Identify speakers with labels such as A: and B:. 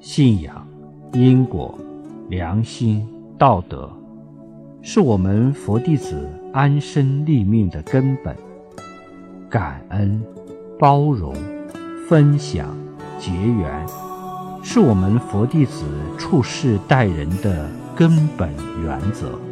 A: 信仰因果良心道德是我们佛弟子安身立命的根本。感恩包容分享结缘是我们佛弟子处世待人的根本原则。